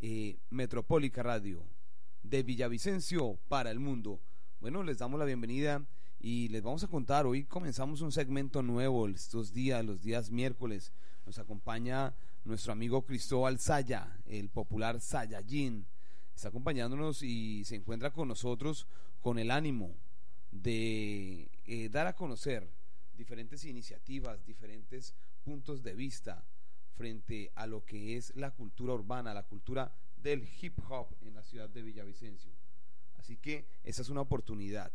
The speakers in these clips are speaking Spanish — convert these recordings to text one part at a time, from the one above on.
eh, Metropólica Radio de Villavicencio para el mundo. Bueno, les damos la bienvenida y les vamos a contar, hoy comenzamos un segmento nuevo estos días, los días miércoles. Nos acompaña nuestro amigo Cristóbal Saya, el popular Sayajin. Está acompañándonos y se encuentra con nosotros con el ánimo de eh, dar a conocer diferentes iniciativas, diferentes puntos de vista frente a lo que es la cultura urbana, la cultura del hip hop en la ciudad de Villavicencio. Así que esa es una oportunidad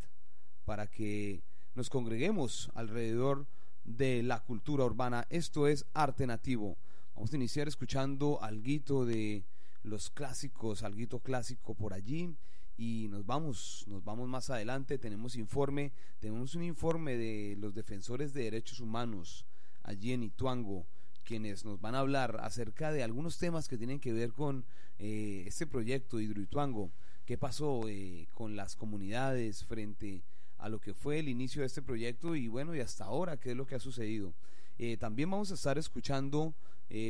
para que nos congreguemos alrededor de la cultura urbana. Esto es arte nativo. Vamos a iniciar escuchando algo de los clásicos, algo clásico por allí y nos vamos, nos vamos más adelante, tenemos informe, tenemos un informe de los defensores de derechos humanos allí en Ituango, quienes nos van a hablar acerca de algunos temas que tienen que ver con eh, este proyecto Hidroituango, qué pasó eh, con las comunidades frente a lo que fue el inicio de este proyecto y bueno, y hasta ahora, qué es lo que ha sucedido. Eh, también vamos a estar escuchando,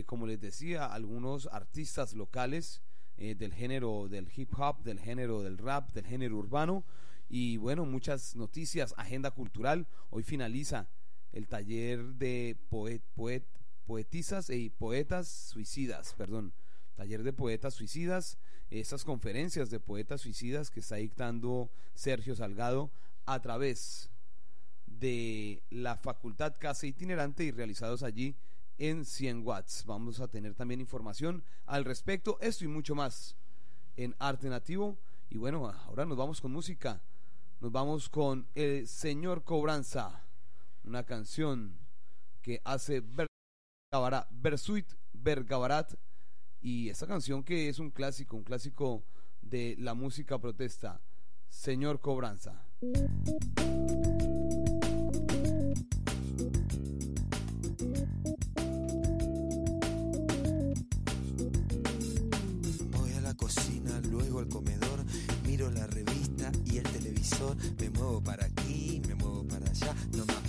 como les decía, algunos artistas locales, del género del hip hop, del género del rap, del género urbano y bueno, muchas noticias, agenda cultural. Hoy finaliza el taller de poet, poet, poetisas y poetas suicidas, perdón, taller de poetas suicidas, esas conferencias de poetas suicidas que está dictando Sergio Salgado a través de la Facultad Casa Itinerante y realizados allí en 100 watts. Vamos a tener también información al respecto, esto y mucho más en Arte Nativo. Y bueno, ahora nos vamos con música. Nos vamos con El Señor Cobranza, una canción que hace Bersuit Bergabarat. Y esta canción que es un clásico, un clásico de la música protesta, Señor Cobranza. la revista y el televisor. Me muevo para aquí, me muevo para allá.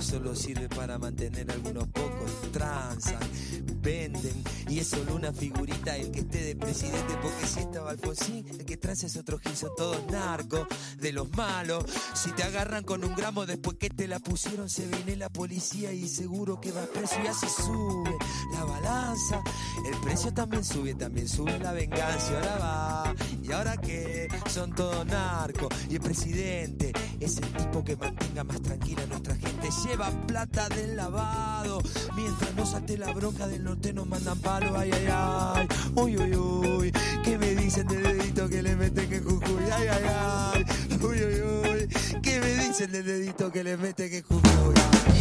Solo sirve para mantener algunos pocos. Y es solo una figurita el que esté de presidente, porque si estaba Alfonsín, el que transa es otro gil, son todos narcos, de los malos. Si te agarran con un gramo después que te la pusieron, se viene la policía y seguro que va preso y así sube la balanza. El precio también sube, también sube la venganza, ahora va, y ahora que son todos narcos, y el presidente es el tipo que mantenga más tranquila a nuestra gente. Lleva plata del lavado. Mientras nos ate la bronca del norte nos mandan palo. Ay, ay, ay. Uy, uy, uy. ¿Qué me dicen del dedito que le meten en Jujuy? Ay, ay, ay. Uy, uy, uy. ¿Qué me dicen del dedito que le meten en Jujuy? si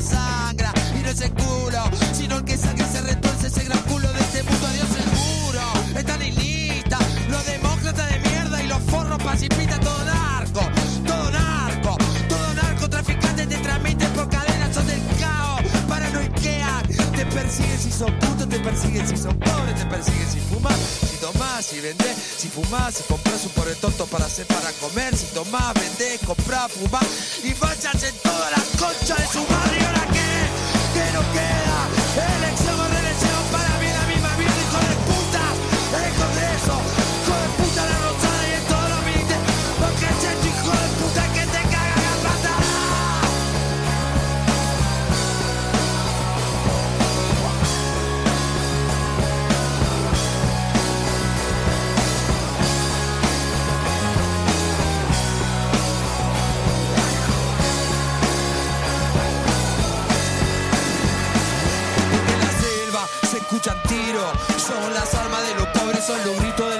sangra. Y no es el culo, sino el que saque se retuerce ese gran culo de este mundo. Adiós seguro, están en lista los demócratas de mierda y los forros pacifistas, todo narco, todo narco, todo narcotraficante te transmite por cadenas, son del caos, para no te persiguen si son te persiguen si son pobres, te persiguen si fumas, tomas, si vendés, si fumas, si compras un pobre tonto para hacer para comer, si tomás, vendés, compras, fumás y fachas en toda la concha de su pobres son los gritos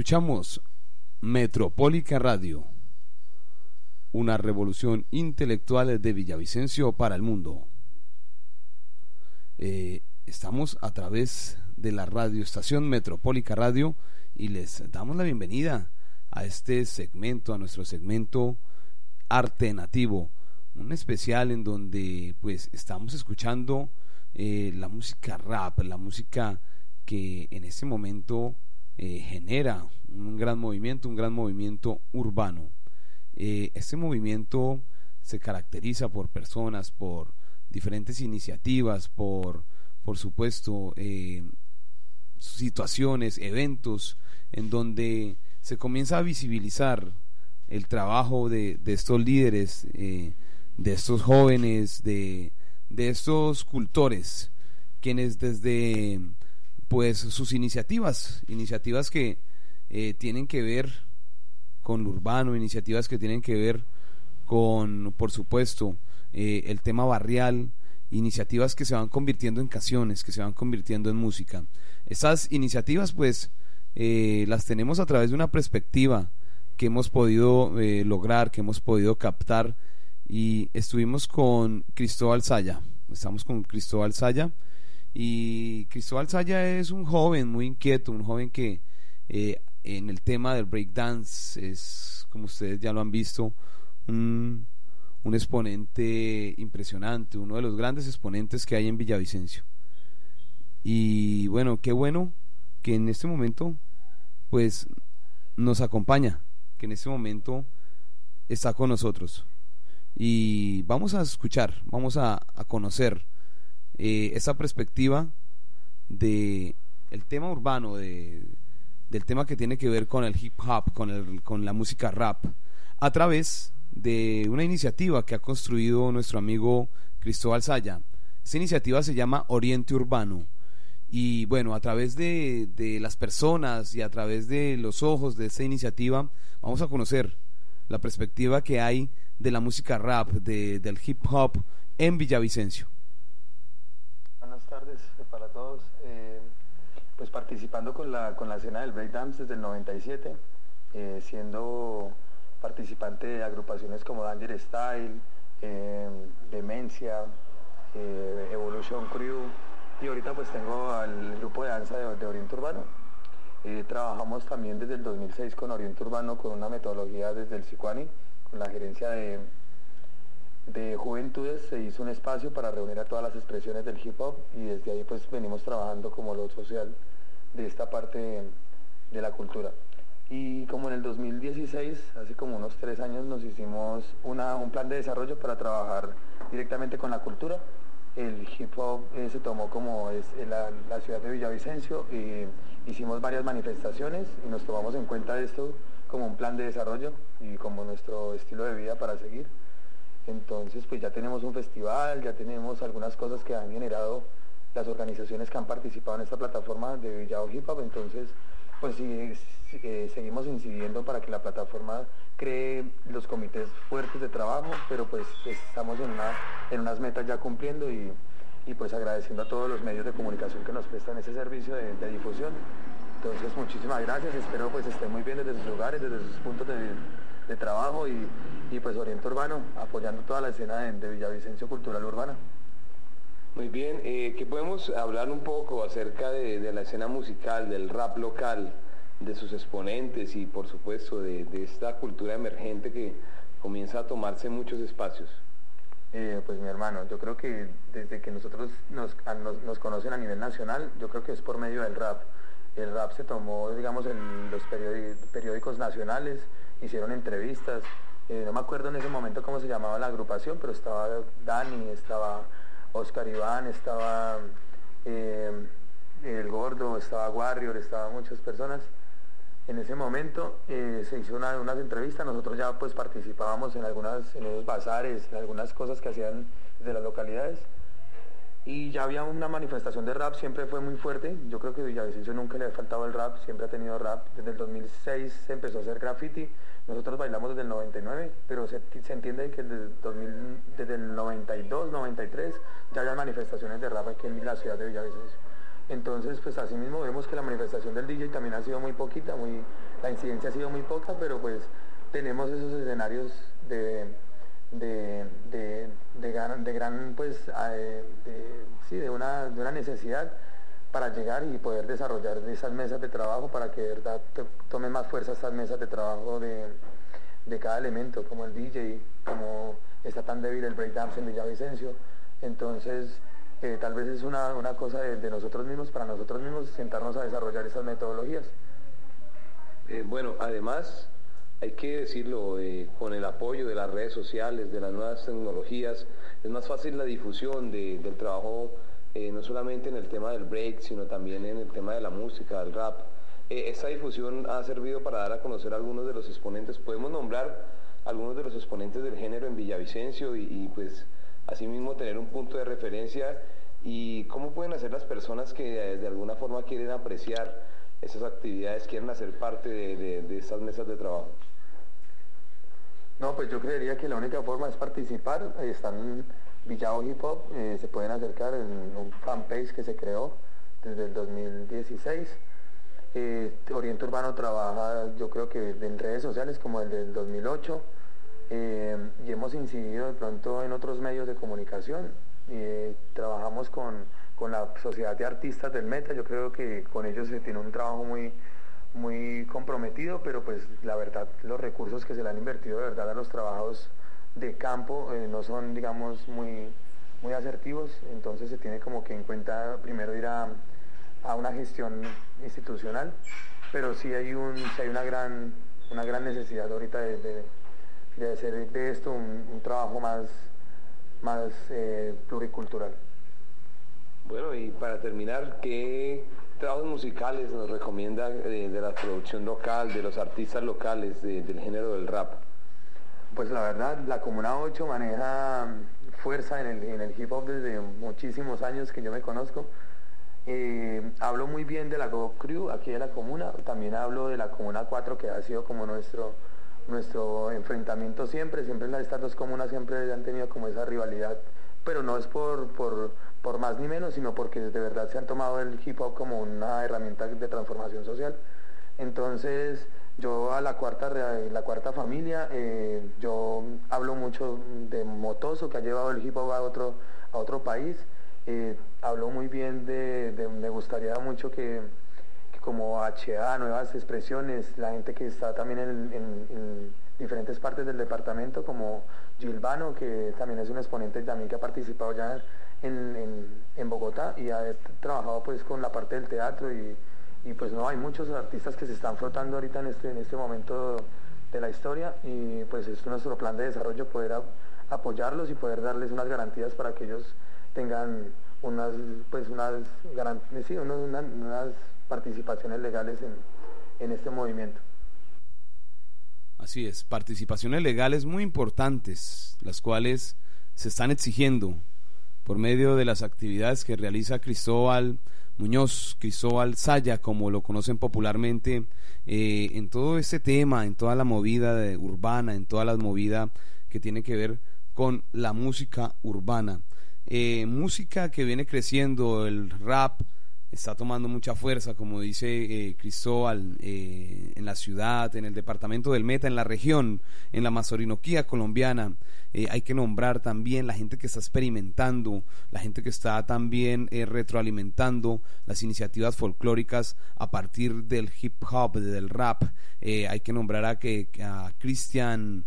Escuchamos Metropólica Radio, una revolución intelectual de Villavicencio para el mundo. Eh, estamos a través de la radioestación Metropólica Radio y les damos la bienvenida a este segmento, a nuestro segmento Arte Nativo, un especial en donde pues estamos escuchando eh, la música rap, la música que en este momento eh, genera un gran movimiento, un gran movimiento urbano. Este movimiento se caracteriza por personas, por diferentes iniciativas, por, por supuesto, eh, situaciones, eventos en donde se comienza a visibilizar el trabajo de, de estos líderes, de estos jóvenes, de, de estos cultores, quienes desde pues sus iniciativas, iniciativas que eh, tienen que ver con lo urbano, iniciativas que tienen que ver con, por supuesto, eh, el tema barrial, iniciativas que se van convirtiendo en canciones, que se van convirtiendo en música. Estas iniciativas, pues, eh, las tenemos a través de una perspectiva que hemos podido eh, lograr, que hemos podido captar, y estuvimos con Cristóbal Saya, estamos con Cristóbal Saya, y Cristóbal Saya es un joven muy inquieto, un joven que eh, en el tema del breakdance es, como ustedes ya lo han visto, un, exponente impresionante, uno de los grandes exponentes que hay en Villavicencio. Y bueno, qué bueno que en este momento pues nos acompaña, que en este momento está con nosotros. Y vamos a escuchar, vamos a conocer eh, esa perspectiva de el tema urbano, de, del tema que tiene que ver con el hip hop, con, el, con la música rap, a través de una iniciativa que ha construido nuestro amigo Cristóbal Saya. Esta iniciativa se llama Oriente Urbano. Y bueno, a través de, de las personas y a través de los ojos de esta iniciativa, vamos a conocer la perspectiva que hay de la música rap, de, del hip hop en Villavicencio. Tardes eh, para todos. Eh, pues participando con la, con la escena del breakdance desde el 97, eh, siendo participante de agrupaciones como Danger Style, Demencia, Evolution Crew y ahorita pues tengo al grupo de danza de, de Oriente Urbano. Trabajamos también desde el 2006 con Oriente Urbano con una metodología desde el Sicuani, con la gerencia de, de juventudes se hizo un espacio para reunir a todas las expresiones del hip hop y desde ahí pues venimos trabajando como lo social de esta parte de, la cultura. Y como en el 2016, hace como unos tres años, nos hicimos una- un plan de desarrollo para trabajar directamente con la cultura. El hip hop eh, se tomó como es en la, la ciudad de Villavicencio y hicimos varias manifestaciones y nos tomamos en cuenta esto como un plan de desarrollo y como nuestro estilo de vida para seguir. Entonces, pues ya tenemos un festival, ya tenemos algunas cosas que han generado las organizaciones que han participado en esta plataforma de Villao Hip. Entonces, pues sí, eh, seguimos incidiendo para que la plataforma cree los comités fuertes de trabajo, pero pues estamos en, una, en unas metas ya cumpliendo y, y, pues agradeciendo a todos los medios de comunicación que nos prestan ese servicio de, de difusión. Entonces, muchísimas gracias. Espero pues estén muy bien desde sus lugares, desde sus puntos de, trabajo y, pues Oriente Urbano, apoyando toda la escena de, Villavicencio Cultural Urbana. Muy bien, eh, que podemos hablar un poco acerca de, la escena musical, del rap local, de sus exponentes y por supuesto de, esta cultura emergente que comienza a tomarse muchos espacios? Eh, pues mi hermano, yo creo que desde que nosotros nos, nos, conocen a nivel nacional, yo creo que es por medio del rap. El rap se tomó, digamos, en los periódicos nacionales, hicieron entrevistas. Eh, no me acuerdo en ese momento cómo se llamaba la agrupación, pero estaba Dani, estaba Oscar Iván, estaba eh, El Gordo, estaba Warrior, estaban muchas personas. En ese momento eh, se hizo una, unas entrevistas, nosotros ya pues participábamos en algunas, en esos bazares, en algunas cosas que hacían de las localidades y ya había una manifestación de rap, siempre fue muy fuerte. Yo creo que Villavicencio nunca le ha faltado el rap, siempre ha tenido rap. Desde el 2006 se empezó a hacer graffiti. Nosotros bailamos desde el 99, pero se, entiende que desde, 2000, desde el 92, 93 ya había manifestaciones de rap aquí en la ciudad de Villavicencio. Entonces, pues así mismo vemos que la manifestación del DJ también ha sido muy poquita, muy, la incidencia ha sido muy poca, pero pues tenemos esos escenarios de de, de, de, gran, pues, de, sí, de, una, de una necesidad para llegar y poder desarrollar esas mesas de trabajo para que de verdad tomen más fuerza esas mesas de trabajo de, cada elemento, como el DJ, como está tan débil el breakdance en Villavicencio. Entonces, eh, tal vez es una, cosa de, nosotros mismos, para nosotros mismos, sentarnos a desarrollar esas metodologías. Eh, bueno, además, hay que decirlo, eh, con el apoyo de las redes sociales, de las nuevas tecnologías, es más fácil la difusión del trabajo, eh, no solamente en el tema del break, sino también en el tema de la música, del rap. Eh, esta difusión ha servido para dar a conocer a algunos de los exponentes. Podemos nombrar algunos de los exponentes del género en Villavicencio y, pues asimismo tener un punto de referencia y cómo pueden hacer las personas que de, alguna forma quieren apreciar esas actividades, quieren hacer parte de, de estas mesas de trabajo. No, pues yo creería que la única forma es participar. Están Villao Hip Hop, eh, se pueden acercar en un fanpage que se creó desde el 2016. Eh, Oriente Urbano trabaja, yo creo que en redes sociales como el del 2008 eh, y hemos incidido de pronto en otros medios de comunicación. trabajamos con, con la Sociedad de Artistas del Meta, yo creo que con ellos se tiene un trabajo muy, muy comprometido, pero pues la verdad los recursos que se le han invertido de verdad a los trabajos de campo eh, no son digamos muy, muy asertivos, entonces se tiene como que en cuenta primero ir a, una gestión institucional, pero sí hay, un, hay una, gran, una gran necesidad ahorita de, hacer de esto un, trabajo más, más eh, pluricultural. Bueno, y para terminar, ¿qué trabajos musicales nos recomienda de, la producción local, de los artistas locales del género del rap? Pues la verdad, la Comuna 8 maneja fuerza en el, hip hop desde muchísimos años que yo me conozco. Eh, hablo muy bien de la Go Crew aquí de la comuna, también hablo de la Comuna 4 que ha sido como nuestro, nuestro enfrentamiento siempre, siempre estas dos comunas siempre han tenido como esa rivalidad, pero no es por, por por más ni menos, sino porque de verdad se han tomado el hip hop como una herramienta de transformación social. Entonces, yo a la cuarta, la cuarta familia, eh, yo hablo mucho de Motoso, que ha llevado el hip hop a otro, a otro país. Eh, hablo muy bien de, me gustaría mucho que, como HA, nuevas expresiones, la gente que está también en, diferentes partes del departamento, como Gilvano, que también es un exponente también que ha participado ya en, Bogotá y ha trabajado pues con la parte del teatro y, pues no, hay muchos artistas que se están flotando ahorita en este, en este momento de la historia y pues es nuestro plan de desarrollo poder apoyarlos y poder darles unas garantías para que ellos tengan unas pues unas, sí, unas, participaciones legales en, en este movimiento. Así es, participaciones legales muy importantes, las cuales se están exigiendo por medio de las actividades que realiza Cristóbal Muñoz, Cristóbal Saya, como lo conocen popularmente, eh, en todo este tema, en toda la movida urbana, en toda la movida que tiene que ver con la música urbana. Eh, música que viene creciendo, el rap está tomando mucha fuerza, como dice eh, Cristóbal, eh, en la ciudad, en el departamento del Meta, en la región, en la Mazorinoquía colombiana. Eh, hay que nombrar también la gente que está experimentando, la gente que está también retroalimentando las iniciativas folclóricas a partir del hip hop, del rap. hay que nombrar a, que, a Cristian.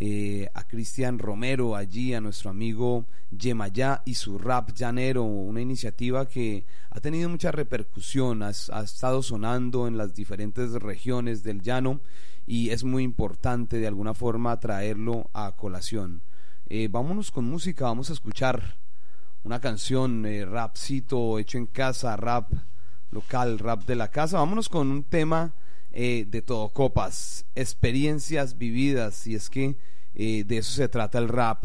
Eh, a Cristian Romero allí, a nuestro amigo Yemayá y su rap llanero, una iniciativa que ha tenido mucha repercusión, ha, estado sonando en las diferentes regiones del llano y es muy importante de alguna forma traerlo a colación. Eh, vámonos con música, vamos a escuchar una canción, eh, rapcito hecho en casa, rap local, rap de la casa. Vámonos con un tema eh, de todo. Copas, experiencias vividas, y es que eh, de eso se trata el rap,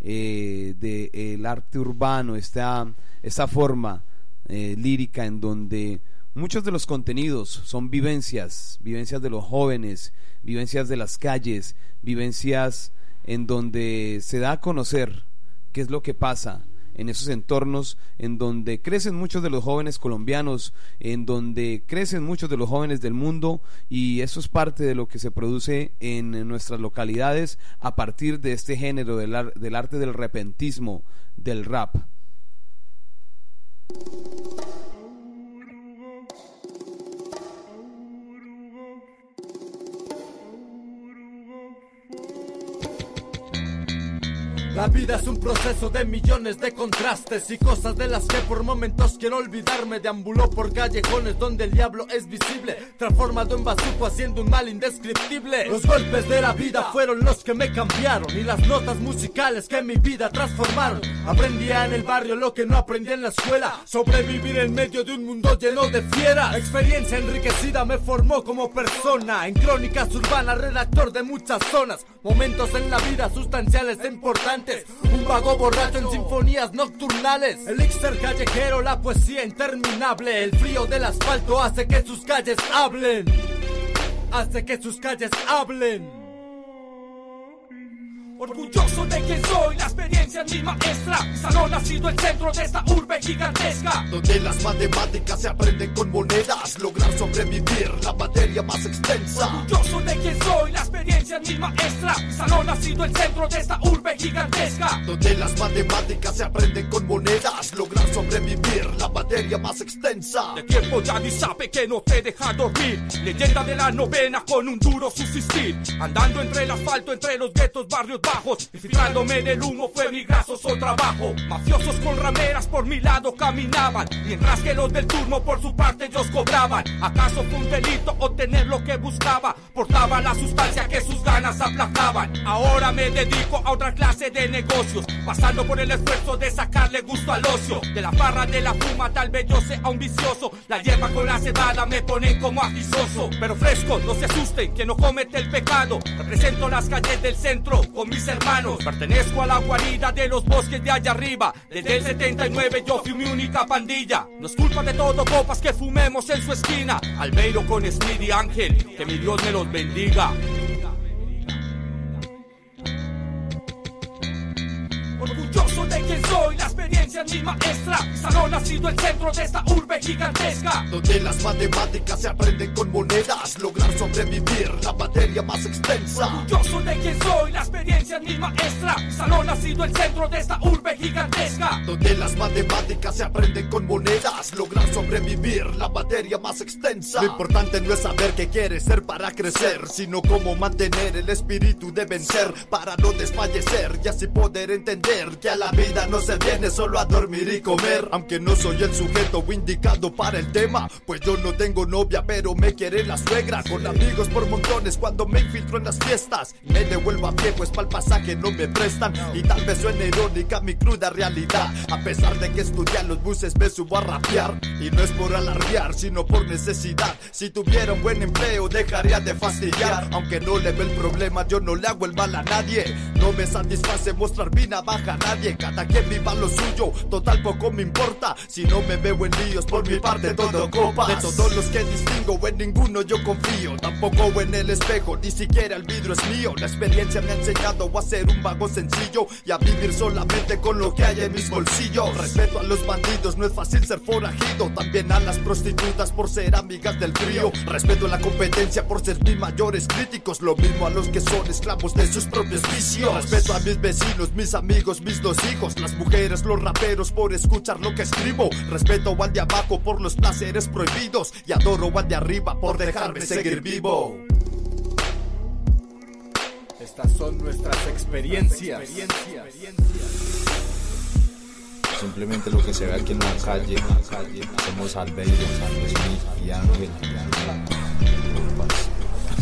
eh, del arte urbano, esta, esta forma eh, lírica en donde muchos de los contenidos son vivencias, vivencias de los jóvenes, vivencias de las calles, vivencias en donde se da a conocer qué es lo que pasa en esos entornos en donde crecen muchos de los jóvenes colombianos, en donde crecen muchos de los jóvenes del mundo y eso es parte de lo que se produce en nuestras localidades a partir de este género del, arte del repentismo, del rap. La vida es un proceso de millones de contrastes y cosas de las que por momentos quiero olvidarme. Deambuló por callejones donde el diablo es visible, transformado en bazuco haciendo un mal indescriptible. Los golpes de la vida fueron los que me cambiaron y las notas musicales que mi vida transformaron. Aprendía en el barrio lo que no aprendí en la escuela, sobrevivir en medio de un mundo lleno de fieras. Experiencia enriquecida me formó como persona, en crónicas urbanas, redactor de muchas zonas, momentos en la vida sustanciales e importantes un vago borracho en sinfonías nocturnales. El Elixir callejero, la poesía interminable. El frío del asfalto hace que sus calles hablen. Hace que sus calles hablen. Orgulloso de quien soy, la experiencia es mi maestra. Salón ha sido el centro de esta urbe gigantesca. Donde las matemáticas se aprenden con monedas. Lograr sobrevivir la materia más extensa. Orgulloso de quien soy, la experiencia es mi maestra. Salón ha sido el centro de esta urbe gigantesca. Donde las matemáticas se aprenden con monedas. Lograr sobrevivir la materia más extensa. De tiempo ya ni sabe que no te deja dormir. Leyenda de la novena con un duro subsistir. Andando entre el asfalto, entre los guetos, barrios bajos. Infiltrándome en el humo fue mi grasoso trabajo. Mafiosos con rameras por mi lado caminaban. Mientras que los del turno por su parte ellos cobraban. ¿Acaso fue un delito obtener lo que buscaba? Portaba la sustancia que sus ganas aplacaban. Ahora me dedico a otra clase de negocios. Pasando por el esfuerzo de sacarle gusto al ocio. De la farra de la fuma tal vez yo sea un vicioso. La hierba con la cebada me ponen como agisoso. Pero fresco, no se asusten, que no comete el pecado. Represento las calles del centro con mi hermanos. Pertenezco a la guarida de los bosques de allá arriba. Desde el 79 yo fui mi única pandilla. No es culpa de todo copas que fumemos en su esquina. Albeiro con Speedy Ángel, que mi Dios me los bendiga. Orgulloso de quien soy, la experiencia es mi maestra. Salón ha sido el centro de esta urbe gigantesca. Donde las matemáticas se aprenden con monedas. Lograr sobrevivir la materia más extensa. Orgulloso de quien soy, la experiencia es mi maestra. Salón ha sido el centro de esta urbe gigantesca. Donde las matemáticas se aprenden con monedas. Lograr sobrevivir la materia más extensa. Lo importante no es saber qué quieres ser para crecer, sino cómo mantener el espíritu de vencer para no desfallecer y así poder que a la vida no se viene solo a dormir y comer. Aunque no soy el sujeto indicado para el tema, pues yo no tengo novia, pero me quiere la suegra. Con amigos por montones cuando me infiltro en las fiestas. Me devuelvo a pie, pues para el pasaje no me prestan. Y tal vez suene irónica mi cruda realidad. A pesar de que estudié los buses, me subo a rapear. Y no es por alardear, sino por necesidad. Si tuviera un buen empleo, dejaría de fastidiar. Aunque no le ve el problema, yo no le hago el mal a nadie. No me satisface mostrar vina baja nadie. Cada quien viva lo suyo, total poco me importa. Si no me veo en líos, por mi parte todo copas. De todos los que distingo, en ninguno yo confío. Tampoco en el espejo, ni siquiera el vidrio es mío. La experiencia me ha enseñado a ser un vago sencillo y a vivir solamente con lo que hay en mis bolsillos. Respeto a los bandidos, no es fácil ser forajido. También a las prostitutas por ser amigas del frío. Respeto a la competencia por ser mis mayores críticos. Lo mismo a los que son esclavos de sus propios vicios. Respeto a mis vecinos, mis amigos, mis dos hijos. Las mujeres, los raperos por escuchar lo que escribo. Respeto al de abajo por los placeres prohibidos. Y adoro al de arriba por dejarme seguir vivo. Estas son nuestras experiencias. Simplemente lo que se ve aquí en la calle, somos Albeiro, y Ángel.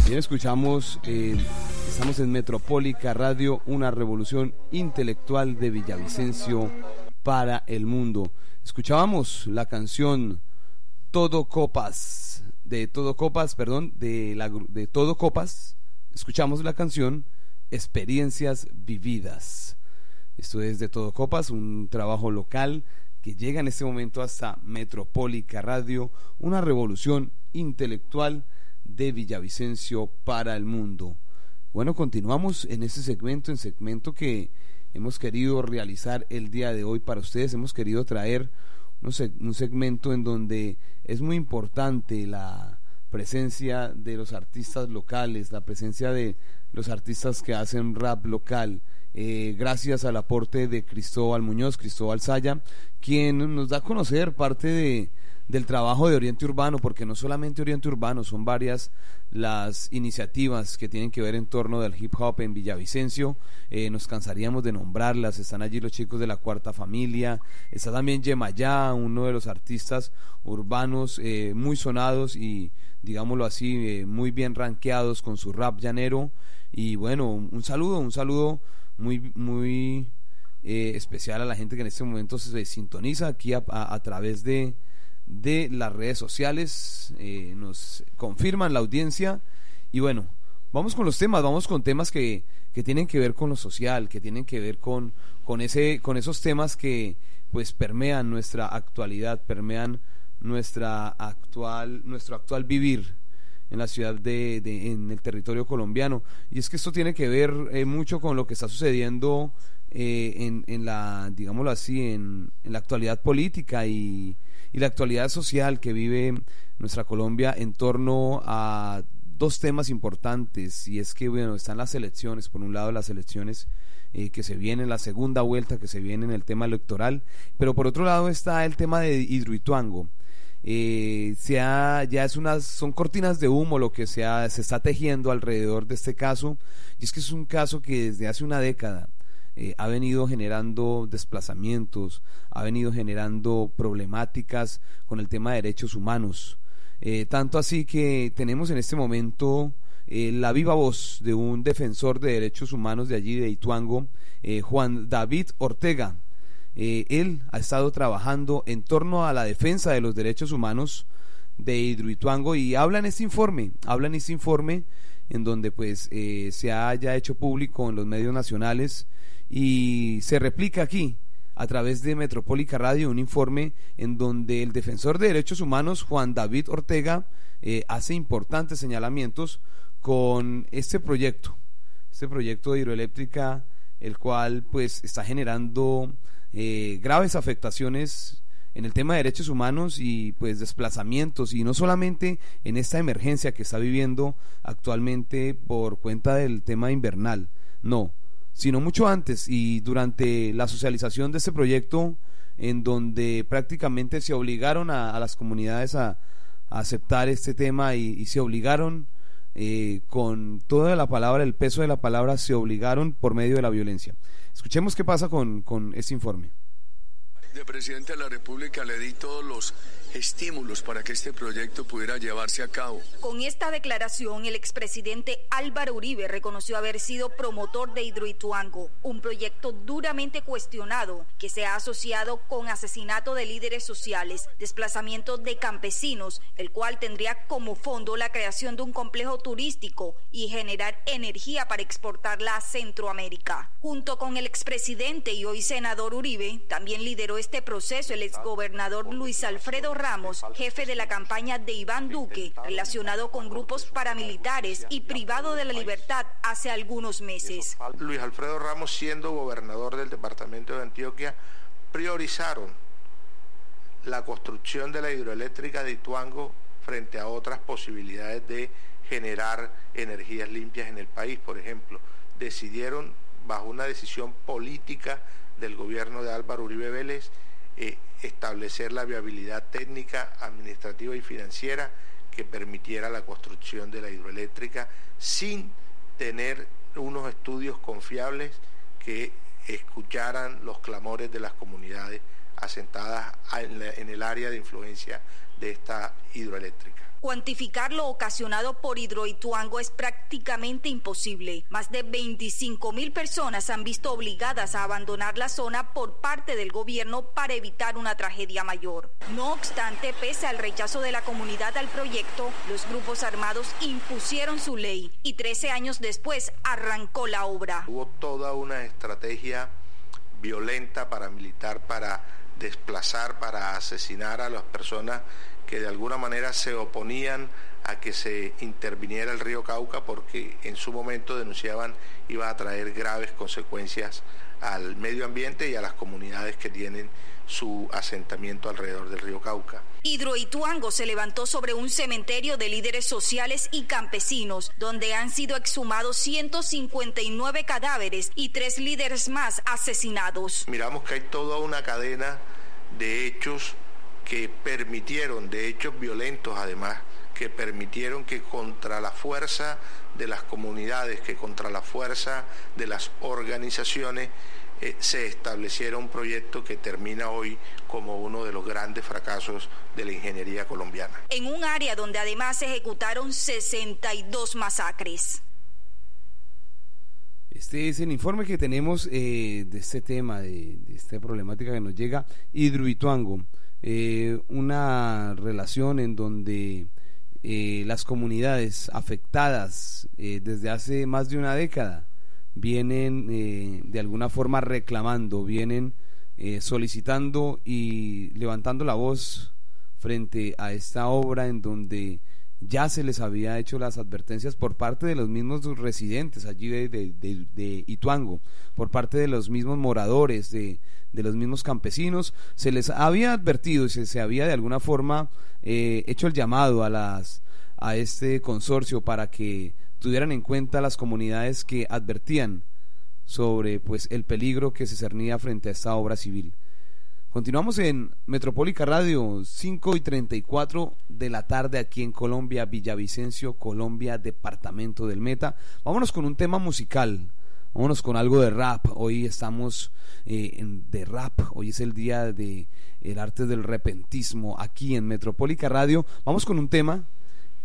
Bien, escuchamos, eh, estamos en Metropólica Radio, una revolución intelectual de Villavicencio para el mundo. Escuchábamos la canción Todo Copas, de Todo Copas, perdón, de, la, de Todo Copas. Escuchamos la canción Experiencias Vividas. Esto es de Todo Copas, un trabajo local que llega en este momento hasta Metropólica Radio, una revolución intelectual de Villavicencio para el mundo. Bueno, continuamos en este segmento, en segmento que hemos querido realizar el día de hoy para ustedes. Hemos querido traer un segmento en donde es muy importante la presencia de los artistas locales, la presencia de los artistas que hacen rap local, eh, gracias al aporte de Cristóbal Muñoz, Cristóbal Saya, quien nos da a conocer parte de, del trabajo de Oriente Urbano, porque no solamente Oriente Urbano, son varias las iniciativas que tienen que ver en torno del hip hop en Villavicencio. Eh, nos cansaríamos de nombrarlas. Están allí los chicos de la Cuarta Familia. Está también Yemayá, uno de los artistas urbanos eh, muy sonados y, digámoslo así, muy bien rankeados con su rap llanero. Y bueno, un saludo, un saludo muy, muy eh, especial a la gente que en este momento se sintoniza aquí a, través de, de, las redes sociales, eh, nos confirman la audiencia y bueno, vamos con los temas, vamos con temas que, que tienen que ver con lo social, que tienen que ver con, con, ese, con esos temas que pues permean nuestra actualidad, permean nuestra actual, nuestro actual vivir en la ciudad de, en el territorio colombiano. Y es que esto tiene que ver eh, mucho con lo que está sucediendo eh, en, en, la, digámoslo así, en, en la actualidad política y, y, la actualidad social que vive nuestra Colombia en torno a dos temas importantes. Y es que, bueno, están las elecciones, por un lado las elecciones eh, que se vienen, la segunda vuelta que se viene en el tema electoral, pero por otro lado está el tema de Hidroituango eh, ya es unas, son cortinas de humo lo que se, se está tejiendo alrededor de este caso, y es que es un caso que desde hace una década eh, ha venido generando desplazamientos, ha venido generando problemáticas con el tema de derechos humanos. Eh, tanto así que tenemos en este momento eh, la viva voz de un defensor de derechos humanos de allí, de Ituango, Juan David Ortega, él ha estado trabajando en torno a la defensa de los derechos humanos de Hidroituango y habla en este informe, habla en este informe en donde pues eh, se haya hecho público en los medios nacionales y se replica aquí a través de Metropólica Radio un informe en donde el defensor de derechos humanos Juan David Ortega eh, hace importantes señalamientos con este proyecto, este proyecto de hidroeléctrica, el cual pues está generando eh, graves afectaciones en el tema de derechos humanos y pues desplazamientos y no solamente en esta emergencia que está viviendo actualmente por cuenta del tema invernal, no, sino mucho antes y durante la socialización de este proyecto en donde prácticamente se obligaron a, las comunidades a, aceptar este tema y, se obligaron eh, con toda la palabra, el peso de la palabra, se obligaron por medio de la violencia. Escuchemos qué pasa con, con este informe. De presidente de la República le di todos los estímulos para que este proyecto pudiera llevarse a cabo. Con esta declaración, el expresidente Álvaro Uribe reconoció haber sido promotor de Hidroituango, un proyecto duramente cuestionado que se ha asociado con asesinato de líderes sociales, desplazamiento de campesinos, el cual tendría como fondo la creación de un complejo turístico y generar energía para exportarla a Centroamérica. Junto con el expresidente y hoy senador Uribe, también lideró este proceso el exgobernador Luis Alfredo Ramos, jefe de la campaña de Iván Duque, relacionado con grupos paramilitares y privado de la libertad hace algunos meses. Luis Alfredo Ramos, siendo gobernador del departamento de Antioquia, priorizaron la construcción de la hidroeléctrica de Ituango frente a otras posibilidades de generar energías limpias en el país, por ejemplo. Decidieron, bajo una decisión política del gobierno de Álvaro Uribe Vélez, eh, establecer la viabilidad técnica, administrativa y financiera que permitiera la construcción de la hidroeléctrica sin tener unos estudios confiables que escucharan los clamores de las comunidades asentadas en el área de influencia de esta hidroeléctrica. Cuantificar lo ocasionado por Hidroituango es prácticamente imposible. Más de 25 mil personas han visto obligadas a abandonar la zona por parte del gobierno para evitar una tragedia mayor. No obstante, pese al rechazo de la comunidad al proyecto, los grupos armados impusieron su ley y 13 años después arrancó la obra. Hubo toda una estrategia violenta paramilitar para desplazar, para asesinar a las personas que de alguna manera se oponían a que se interviniera el río Cauca porque en su momento denunciaban iba a traer graves consecuencias al medio ambiente y a las comunidades que tienen su asentamiento alrededor del río Cauca. Hidroituango se levantó sobre un cementerio de líderes sociales y campesinos, donde han sido exhumados 159 cadáveres y tres líderes más asesinados. Miramos que hay toda una cadena de hechos que permitieron, de hechos violentos además, que permitieron que contra la fuerza de las comunidades, que contra la fuerza de las organizaciones, eh, se estableciera un proyecto que termina hoy como uno de los grandes fracasos de la ingeniería colombiana. En un área donde además se ejecutaron 62 masacres. Este es el informe que tenemos eh, de este tema, de, esta problemática que nos llega, Hidroituango, eh, una relación en donde las comunidades afectadas desde hace más de una década vienen eh, de alguna forma reclamando, vienen eh, solicitando y levantando la voz frente a esta obra en donde ya se les había hecho las advertencias por parte de los mismos residentes allí de, de, Ituango, por parte de los mismos moradores, de, los mismos campesinos, se les había advertido y se, se había de alguna forma eh, hecho el llamado a, las, a este consorcio para que tuvieran en cuenta las comunidades que advertían sobre pues el peligro que se cernía frente a esta obra civil. Continuamos en Metropólica Radio, 5 y 34 de la tarde aquí en Colombia, Villavicencio, Colombia, departamento del Meta. Vámonos con un tema musical, vámonos con algo de rap. Hoy estamos eh, en, de rap, hoy es el día de arte del repentismo aquí en Metropólica Radio. Vamos con un tema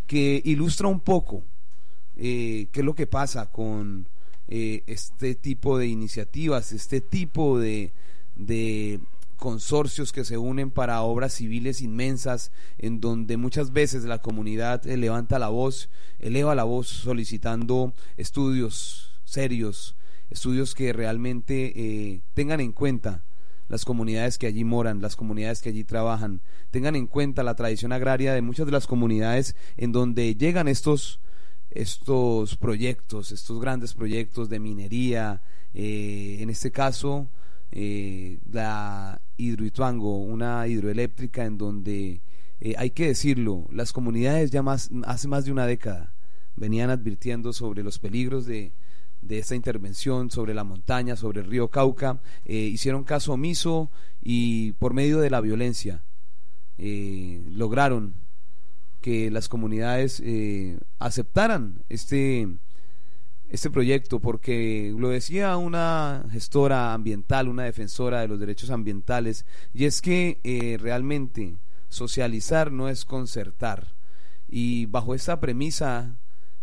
que ilustra un poco eh, qué es lo que pasa con eh, este tipo de iniciativas, este tipo de, de consorcios que se unen para obras civiles inmensas, en donde muchas veces la comunidad eh, levanta la voz, eleva la voz solicitando estudios serios, estudios que realmente tengan en cuenta las comunidades que allí moran, las comunidades que allí trabajan, tengan en cuenta la tradición agraria de muchas de las comunidades en donde llegan estos estos proyectos, estos grandes proyectos de minería, eh, en este caso eh, la Hidroituango, una hidroeléctrica en donde eh, hay que decirlo, las comunidades ya más, hace más de una década venían advirtiendo sobre los peligros de, de esta intervención sobre la montaña, sobre el río Cauca, hicieron caso omiso y por medio de la violencia lograron que las comunidades eh, aceptaran este, este proyecto, porque lo decía una gestora ambiental, una defensora de los derechos ambientales, y es que eh, realmente socializar no es concertar. Y bajo esta premisa,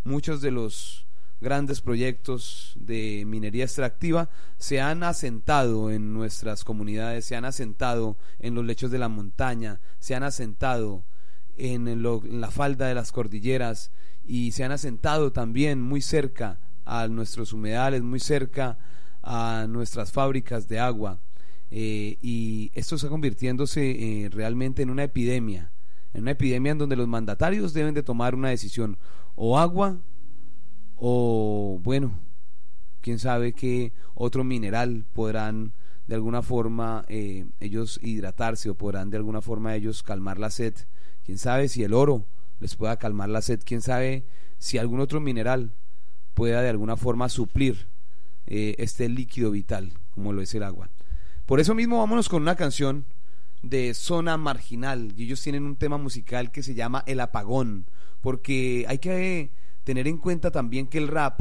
muchos de los grandes proyectos de minería extractiva se han asentado en nuestras comunidades, se han asentado en los lechos de la montaña, se han asentado en, la falda de las cordilleras y se han asentado también muy cerca a nuestros humedales, muy cerca a nuestras fábricas de agua. eh, y esto está convirtiéndose eh, realmente en una epidemia, en una epidemia en donde los mandatarios deben de tomar una decisión, o agua, o bueno, quién sabe qué otro mineral podrán de alguna forma eh, ellos hidratarse o podrán de alguna forma ellos calmar la sed. Quién sabe si el oro les pueda calmar la sed, quién sabe si algún otro mineral pueda de alguna forma suplir eh, este líquido vital como lo es el agua. Por eso mismo vámonos con una canción de Zona Marginal y ellos tienen un tema musical que se llama El Apagón, porque hay que tener en cuenta también que el rap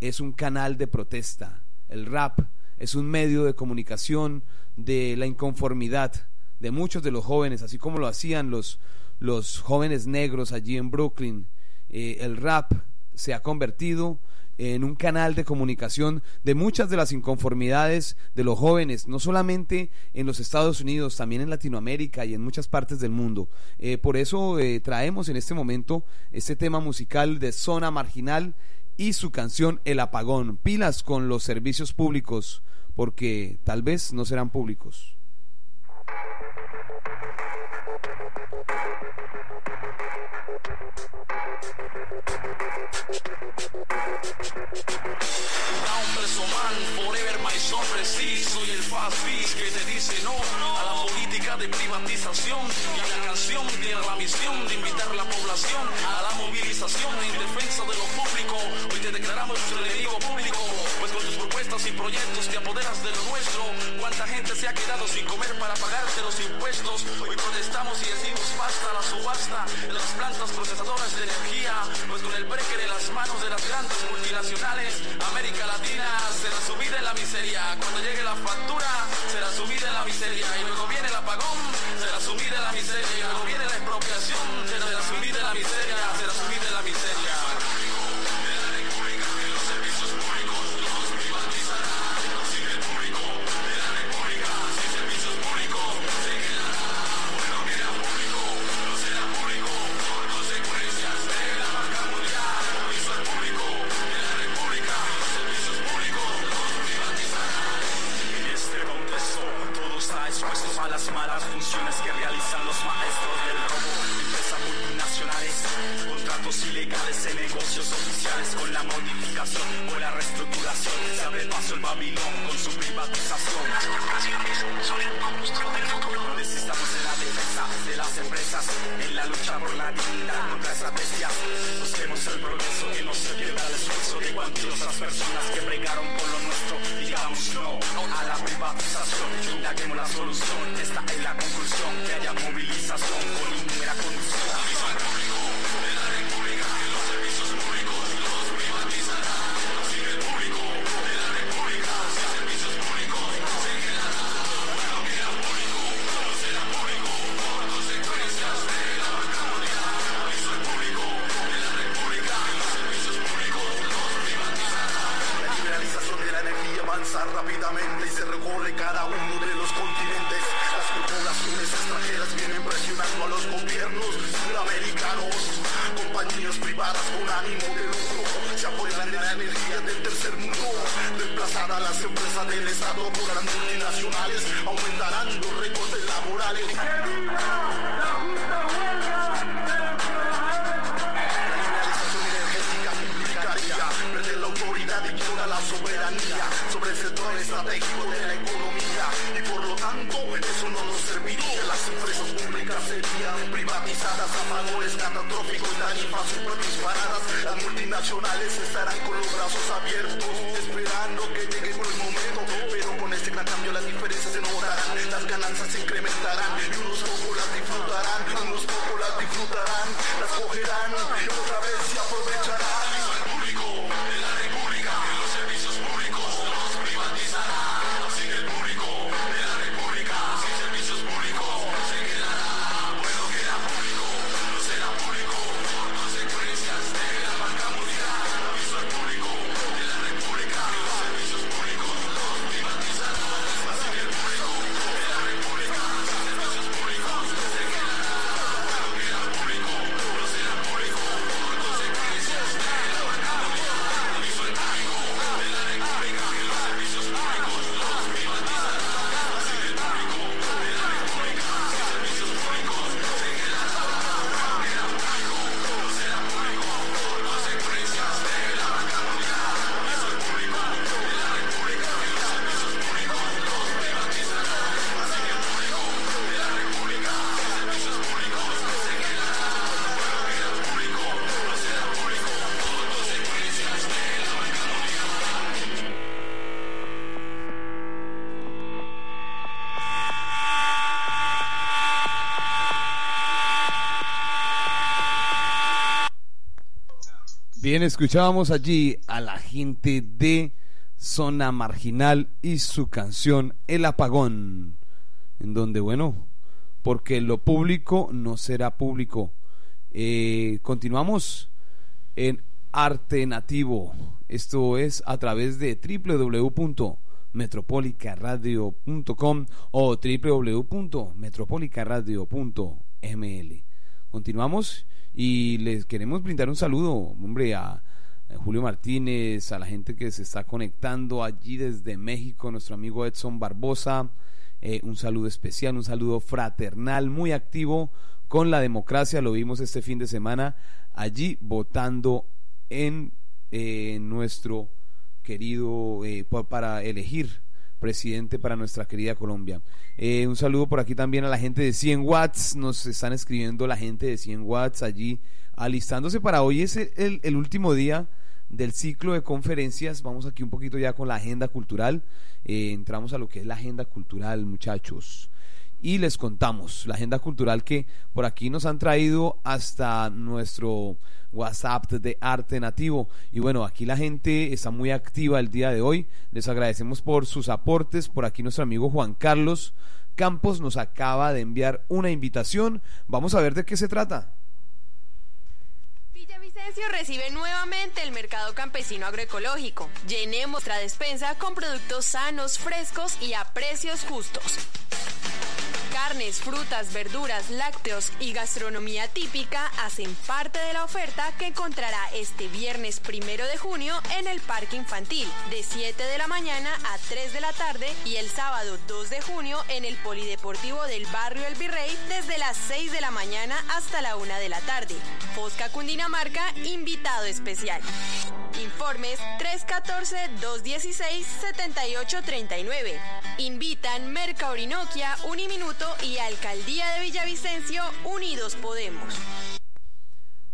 es un canal de protesta, el rap es un medio de comunicación de la inconformidad de muchos de los jóvenes, así como lo hacían los, los jóvenes negros allí en Brooklyn. Eh, el rap se ha convertido en un canal de comunicación de muchas de las inconformidades de los jóvenes, no solamente en los Estados Unidos, también en Latinoamérica y en muchas partes del mundo. Eh, por eso eh, traemos en este momento este tema musical de Zona Marginal y su canción El Apagón. Pilas con los servicios públicos, porque tal vez no serán públicos. Forever my son preciso y el fast que te dice no a la política de privatización y a la canción tiene la misión de invitar a la población a la movilización en defensa de lo público. Hoy te declaramos nuestro enemigo público, propuestas y proyectos te apoderas de lo nuestro. ¿Cuánta gente se ha quedado sin comer para pagarte los impuestos? Hoy protestamos y decimos basta la subasta en las plantas procesadoras de energía, pues con el breaker en las manos de las grandes multinacionales, América Latina será subida en la miseria. Cuando llegue la factura, será subida en la miseria. Y luego viene el apagón, será subida en la miseria. Y luego viene la expropiación, será subida en la miseria, espacio el Babilón con su privatización. Las corporaciones son el monstruo del futuro. Necesitamos en la defensa de las empresas, en la lucha por la dignidad contra estrategias. Busquemos el progreso que no se pierda el esfuerzo de cuantiosas personas que bregaron por lo nuestro. Digamos no, a la privatización. Indaguemos la solución, esta es la conclusión. Que haya movilización con una condición. rápidamente y se recorre cada uno de los continentes. Las corporaciones extranjeras vienen presionando a los gobiernos suramericanos. Compañías privadas con ánimo de lucro se apoyan en la energía del tercer mundo. Reemplazar a las empresas del Estado por las multinacionales aumentarán los récords laborales. estratégico de la economía y por lo tanto eso no nos serviría. Las empresas públicas serían privatizadas a valores catastróficos, tarifas super disparadas. Las multinacionales estarán con los brazos abiertos, esperando que llegue por el momento. Pero con este gran cambio las diferencias se notarán, las ganancias se incrementarán y unos pocos las disfrutarán, unos pocos las disfrutarán, las cogerán. Bien, escuchábamos allí a la gente de Zona Marginal y su canción El Apagón, en donde, bueno, porque lo público no será público. Eh, continuamos en Arte Nativo. Esto es a través de www.metropolicaradio.com o www.metropolicaradio.ml. Continuamos y les queremos brindar un saludo, hombre, a, Julio Martínez, a la gente que se está conectando allí desde México, nuestro amigo Edson Barbosa, eh, un saludo especial, un saludo fraternal, muy activo con la democracia, lo vimos este fin de semana allí votando en eh, nuestro querido, eh, para elegir presidente para nuestra querida Colombia. Eh, un saludo por aquí también a la gente de 100 watts, nos están escribiendo la gente de 100 watts allí alistándose para hoy es el, último día del ciclo de conferencias. Vamos aquí un poquito ya con la agenda cultural. Eh, entramos a lo que es la agenda cultural, muchachos. Y les contamos la agenda cultural que por aquí nos han traído hasta nuestro WhatsApp de Arte Nativo. Y bueno, aquí la gente está muy activa el día de hoy. Les agradecemos por sus aportes. Por aquí nuestro amigo Juan Carlos Campos nos acaba de enviar una invitación. Vamos a ver de qué se trata. Villavicencio recibe nuevamente el mercado campesino agroecológico. Llenemos nuestra despensa con productos sanos, frescos y a precios justos carnes, frutas, verduras, lácteos y gastronomía típica hacen parte de la oferta que encontrará este viernes primero de junio en el Parque Infantil, de 7 de la mañana a 3 de la tarde y el sábado 2 de junio en el Polideportivo del Barrio El Virrey desde las 6 de la mañana hasta la 1 de la tarde. Fosca Cundinamarca, invitado especial. Informes 314-216-7839. Invitan Merca Orinoquia, Uniminuto y Alcaldía de Villavicencio, Unidos Podemos.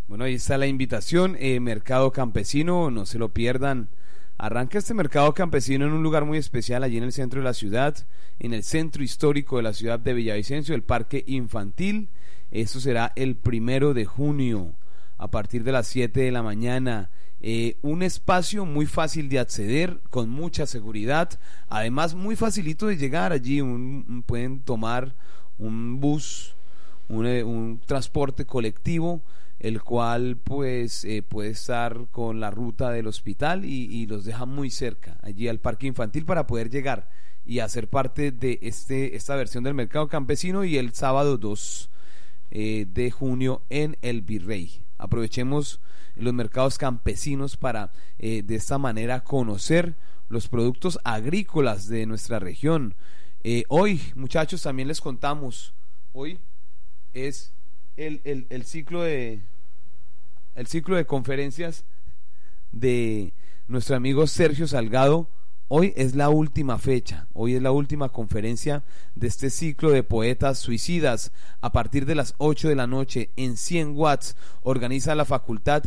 Bueno, ahí está la invitación, eh, Mercado Campesino, no se lo pierdan. Arranca este mercado campesino en un lugar muy especial, allí en el centro de la ciudad, en el centro histórico de la ciudad de Villavicencio, el Parque Infantil. Eso será el primero de junio, a partir de las 7 de la mañana. Eh, un espacio muy fácil de acceder, con mucha seguridad, además muy facilito de llegar allí. pueden tomar un bus, eh, un, transporte colectivo, el cual pues eh, puede estar con la ruta del hospital y, los deja muy cerca, allí al parque infantil para poder llegar y hacer parte de este, esta versión del mercado campesino y el sábado 2 de junio en el Virrey. Aprovechemos los mercados campesinos para eh, de esta manera conocer los productos agrícolas de nuestra región. Eh, hoy, muchachos, también les contamos, hoy es el, el, ciclo de el ciclo de conferencias de nuestro amigo Sergio Salgado. Hoy es la última fecha, hoy es la última conferencia de este ciclo de poetas suicidas. A partir de las 8 de la noche en 100 watts organiza la Facultad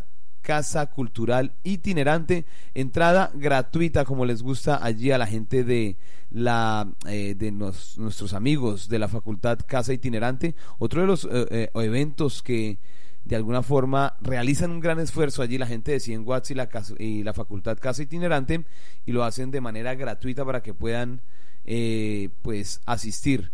Casa Cultural Itinerante, entrada gratuita como les gusta allí a la gente de la eh, de nuestros amigos de la Facultad Casa Itinerante. Otro de los eh, eh, eventos que de alguna forma realizan un gran esfuerzo allí la gente de 100 watts y la, y la Facultad Casa Itinerante y lo hacen de manera gratuita para que puedan pues asistir.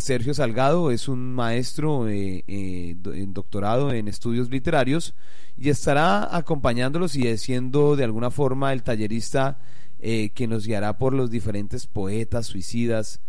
Sergio Salgado es un maestro en doctorado en estudios literarios y estará acompañándolos y siendo de alguna forma el tallerista eh, que nos guiará por los diferentes poetas suicidas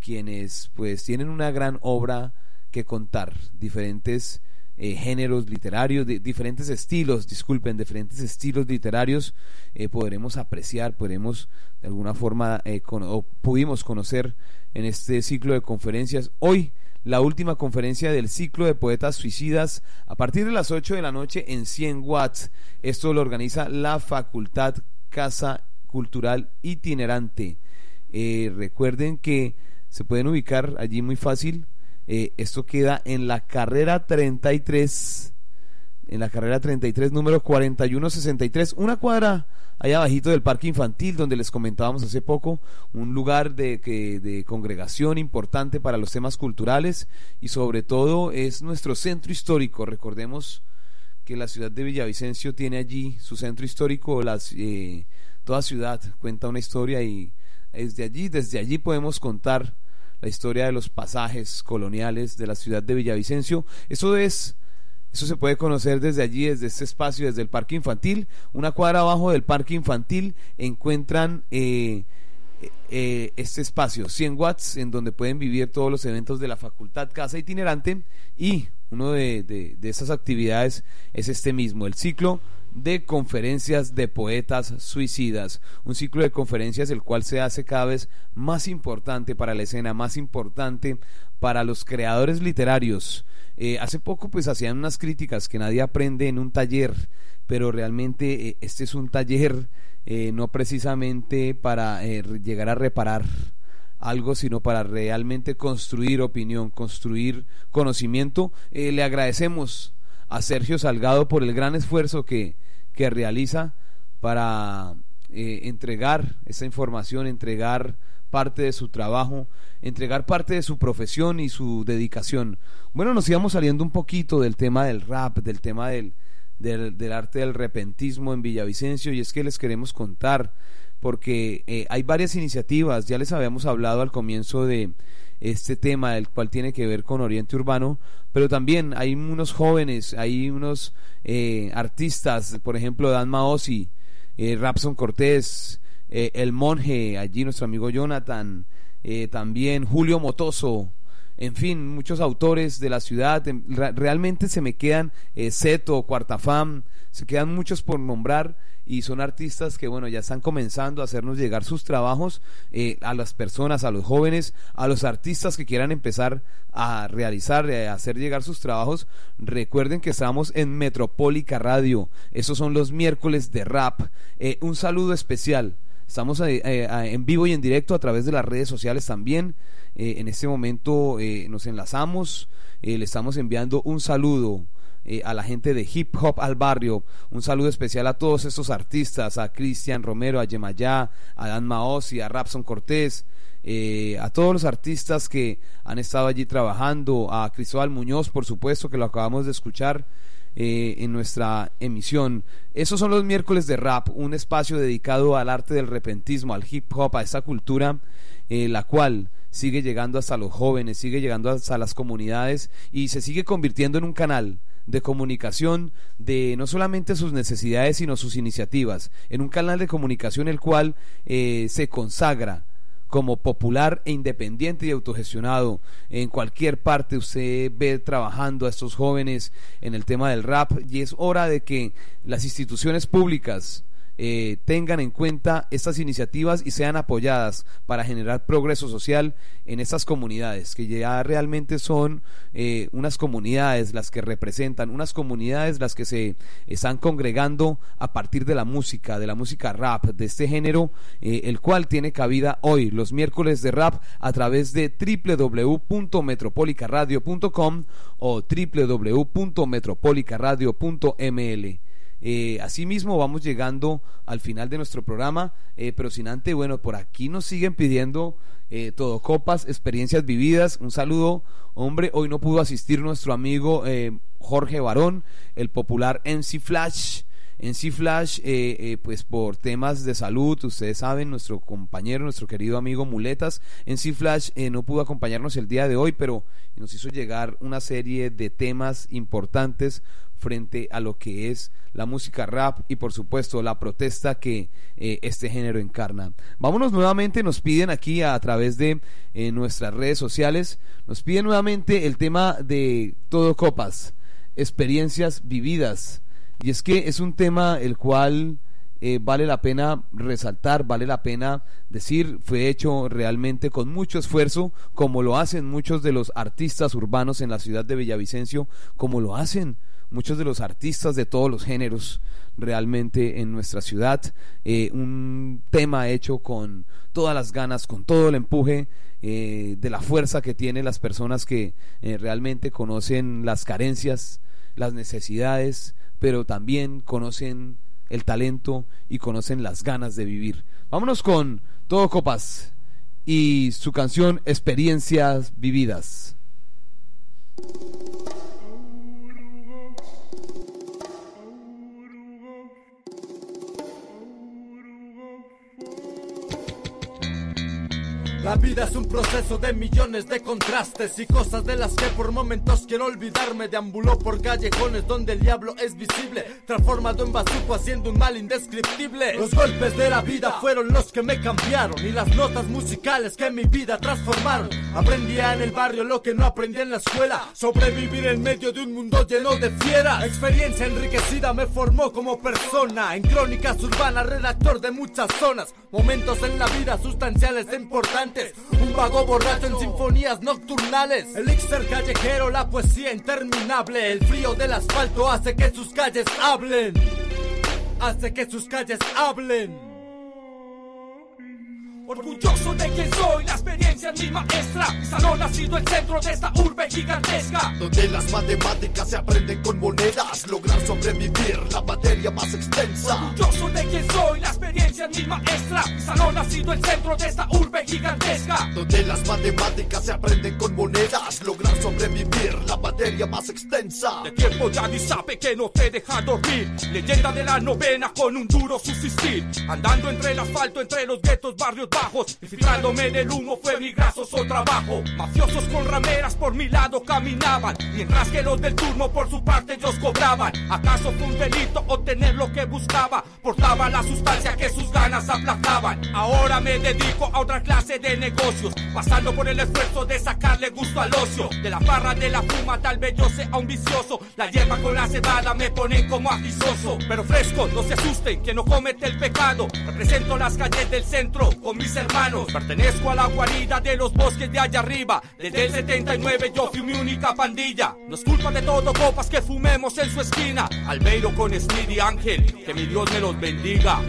quienes pues tienen una gran obra que contar, diferentes eh, géneros literarios, diferentes estilos, disculpen, diferentes estilos literarios, eh, podremos apreciar, podremos de alguna forma, o pudimos conocer en este ciclo de conferencias. Hoy la última conferencia del ciclo de poetas suicidas a partir de las 8 de la noche en 100 watts. Esto lo organiza la Facultad Casa Cultural Itinerante. Eh, recuerden que se pueden ubicar allí muy fácil. Eh, esto queda en la carrera 33, en la carrera 33, número 4163, una cuadra allá abajito del parque infantil donde les comentábamos hace poco, un lugar de, de congregación importante para los temas culturales y sobre todo es nuestro centro histórico. Recordemos que la ciudad de Villavicencio tiene allí su centro histórico, las, eh, toda ciudad cuenta una historia y desde allí, desde allí podemos contar la historia de los pasajes coloniales de la ciudad de Villavicencio. Eso es, eso se puede conocer desde allí, desde este espacio, desde el parque infantil. Una cuadra abajo del parque infantil encuentran eh, eh, este espacio, 100 watts, en donde pueden vivir todos los eventos de la facultad Casa Itinerante y una de, de esas actividades es este mismo, el ciclo de conferencias de poetas suicidas, un ciclo de conferencias el cual se hace cada vez más importante para la escena, más importante para los creadores literarios. Eh, hace poco pues hacían unas críticas que nadie aprende en un taller, pero realmente eh, este es un taller eh, no precisamente para llegar a reparar algo, sino para realmente construir opinión, construir conocimiento. le agradecemos a Sergio Salgado por el gran esfuerzo que, que realiza para entregar esa información, entregar parte de su trabajo, entregar parte de su profesión y su dedicación. Bueno, nos íbamos saliendo un poquito del tema del rap, del tema del, del, arte del repentismo en Villavicencio y es que les queremos contar porque eh, hay varias iniciativas, ya les habíamos hablado al comienzo de este tema, el cual tiene que ver con Oriente Urbano, pero también hay unos jóvenes, hay unos eh, artistas, por ejemplo, Dan Maosi, eh, Rapson Cortés, eh, El Monje, allí nuestro amigo Jonathan, también Julio Motoso, en fin, muchos autores de la ciudad, em, realmente se me quedan Seto, Cuartafam, se quedan muchos por nombrar y son artistas que bueno ya están comenzando a hacernos llegar sus trabajos eh, a las personas, a los jóvenes, a los artistas que quieran empezar a realizar, eh, a hacer llegar sus trabajos. Recuerden que estamos en Metropólica Radio, esos son los miércoles de rap. Eh, un saludo especial. Estamos en vivo y en directo a través de las redes sociales también. en este momento nos enlazamos, le estamos enviando un saludo eh, a la gente de Hip Hop al Barrio. Un saludo especial a todos estos artistas, a Cristian Romero, a Yemayá, a Dan Maosi, a Rapson Cortés, eh, a todos los artistas que han estado allí trabajando, a Cristóbal Muñoz, por supuesto, que lo acabamos de escuchar. Eh, en nuestra emisión. Esos son los miércoles de rap, un espacio dedicado al arte del repentismo, al hip hop, a esa cultura, la cual sigue llegando hasta los jóvenes, sigue llegando hasta las comunidades y se sigue convirtiendo en un canal de comunicación de no solamente sus necesidades, sino sus iniciativas, en un canal de comunicación el cual eh, se consagra como popular e independiente y autogestionado. En cualquier parte usted ve trabajando a estos jóvenes en el tema del rap y es hora de que las instituciones públicas eh, tengan en cuenta estas iniciativas y sean apoyadas para generar progreso social en estas comunidades, que ya realmente son eh, unas comunidades las que representan, unas comunidades las que se están congregando a partir de la música, de la música rap, de este género, eh, el cual tiene cabida hoy, los miércoles de rap, a través de www.metropolicaradio.com o www.metropolicaradio.ml. Eh, asimismo, vamos llegando al final de nuestro programa, eh, pero sin antes, bueno, por aquí nos siguen pidiendo eh, todo copas, experiencias vividas. Un saludo, hombre, hoy no pudo asistir nuestro amigo eh, Jorge Barón, el popular MC Flash. En C-Flash, pues por temas de salud, ustedes saben, nuestro compañero, nuestro querido amigo Muletas, en C-Flash no pudo acompañarnos el día de hoy, pero nos hizo llegar una serie de temas importantes frente a lo que es la música rap y por supuesto la protesta que eh, este género encarna. Vámonos nuevamente, nos piden aquí a, través de eh, nuestras redes sociales, nos piden nuevamente el tema de Todo Copas, experiencias vividas. Y es que es un tema el cual eh, vale la pena resaltar, vale la pena decir, fue hecho realmente con mucho esfuerzo, como lo hacen muchos de los artistas urbanos en la ciudad de Villavicencio, como lo hacen muchos de los artistas de todos los géneros realmente en nuestra ciudad. Eh, un tema hecho con todas las ganas, con todo el empuje eh, de la fuerza que tienen las personas que eh, realmente conocen las carencias, las necesidades, pero también conocen el talento y conocen las ganas de vivir. Vámonos con Todo Copas y su canción Experiencias Vividas. La vida es un proceso de millones de contrastes y cosas de las que por momentos quiero olvidarme. Deambuló por callejones donde el diablo es visible, transformado en bazuco haciendo un mal indescriptible. Los golpes de la vida fueron los que me cambiaron y las notas musicales que mi vida transformaron. Aprendía en el barrio lo que no aprendí en la escuela, sobrevivir en medio de un mundo lleno de fieras. Experiencia enriquecida me formó como persona, en crónicas urbanas, redactor de muchas zonas, momentos en la vida sustanciales e importantes, un vago borracho en sinfonías nocturnales, el elixir callejero, la poesía interminable, el frío del asfalto hace que sus calles hablen, hace que sus calles hablen. Orgulloso de quien soy, la experiencia es mi maestra. Mi salón ha sido el centro de esta urbe gigantesca. Donde las matemáticas se aprenden con monedas, lograr sobrevivir, la materia más extensa. Orgulloso de quien soy, la experiencia es mi maestra. Mi salón ha sido el centro de esta urbe gigantesca. Donde las matemáticas se aprenden con monedas, lograr sobrevivir, la materia más extensa. De tiempo ya ni sabe que no te deja dormir. Leyenda de la novena con un duro subsistir. Andando entre el asfalto, entre los guetos, barrios bajos. Infiltrándome en humo fue mi grasoso trabajo. Mafiosos con rameras por mi lado caminaban. Mientras que los del turno por su parte ellos cobraban. ¿Acaso fue un delito obtener lo que buscaba? Portaba la sustancia que sus ganas aplacaban. Ahora me dedico a otra clase de negocios. Pasando por el esfuerzo de sacarle gusto al ocio. De la farra de la fuma tal vez yo sea un vicioso. La hierba con la cebada me pone como agisoso. Pero fresco, no se asusten que no comete el pecado. Represento las calles del centro con mis hermanos. Pertenezco a la guarida de los bosques de allá arriba. Desde el 79 yo fui mi única pandilla. No es culpa de todo copas que fumemos en su esquina. Albeiro con Smith Ángel, que mi Dios me los bendiga.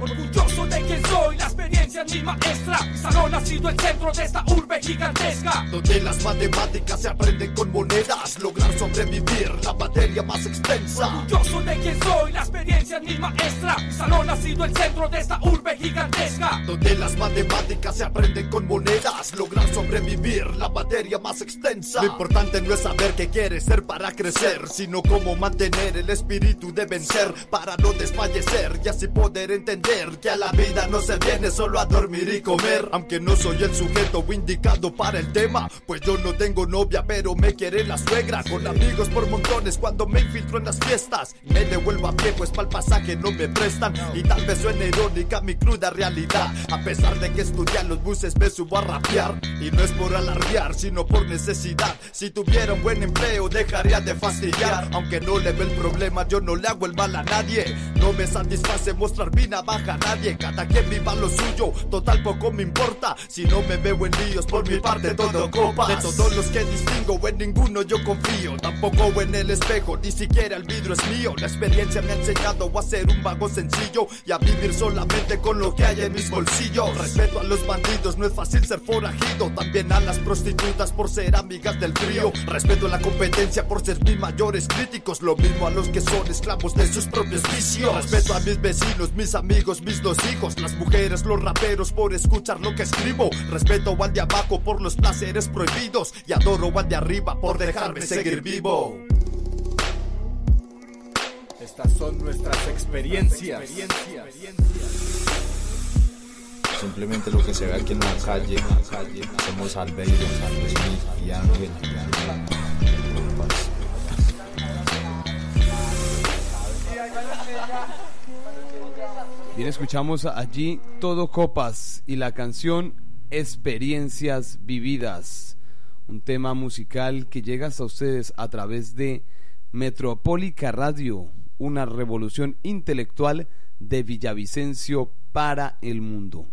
Orgulloso de quien soy, la experiencia es mi maestra. Mi salón ha sido el centro de esta urbe gigantesca. Donde las matemáticas se aprenden con monedas, lograr sobrevivir, la materia más extensa. Orgulloso de quien soy, la experiencia es mi maestra. Mi salón ha sido el centro de esta urbe gigantesca. Donde las matemáticas se aprenden con monedas, lograr sobrevivir, la materia más extensa. Lo importante no es saber qué quieres ser para crecer, sino cómo mantener el espíritu de vencer para no desfallecer y así poder entender que a la vida no se viene solo a dormir y comer. Aunque no soy el sujeto indicado para el tema, pues yo no tengo novia, pero me quiere la suegra. Con amigos por montones cuando me infiltro en las fiestas. Me devuelvo a pie, pues para el pasaje no me prestan. Y tal vez suene irónica mi cruda realidad. A pesar de que estudian los buses, me subo a rapear. Y no es por alardear, sino por necesidad. Si tuviera un buen empleo, dejaría de fastidiar. Aunque no le ve el problema, yo no le hago el mal a nadie. No me satisface mostrar mi navaja a nadie, cada quien viva lo total poco me importa, si no me veo en líos, por mi parte todo copas. De todos los que distingo, en ninguno yo confío, tampoco en el espejo, ni siquiera el vidrio es mío. La experiencia me ha enseñado a ser un vago sencillo y a vivir solamente con lo que hay en mis bolsillos. Respeto a los bandidos, no es fácil ser forajido, también a las prostitutas por ser amigas del frío. Respeto a la competencia por ser mis mayores críticos, lo mismo a los que son esclavos de sus propios vicios. Respeto a mis vecinos, mis amigos, mis dos hijos, las mujeres, los raperos por escuchar lo que escribo. Respeto al de abajo por los placeres prohibidos y adoro al de arriba por dejarme seguir vivo. Estas son nuestras experiencias. Simplemente lo que se ve aquí en la calle, somos Albeiro, y Ángel. Bien, escuchamos allí Todo Copas y la canción Experiencias Vividas, un tema musical que llega hasta ustedes a través de Metropólica Radio, una revolución intelectual de Villavicencio para el mundo.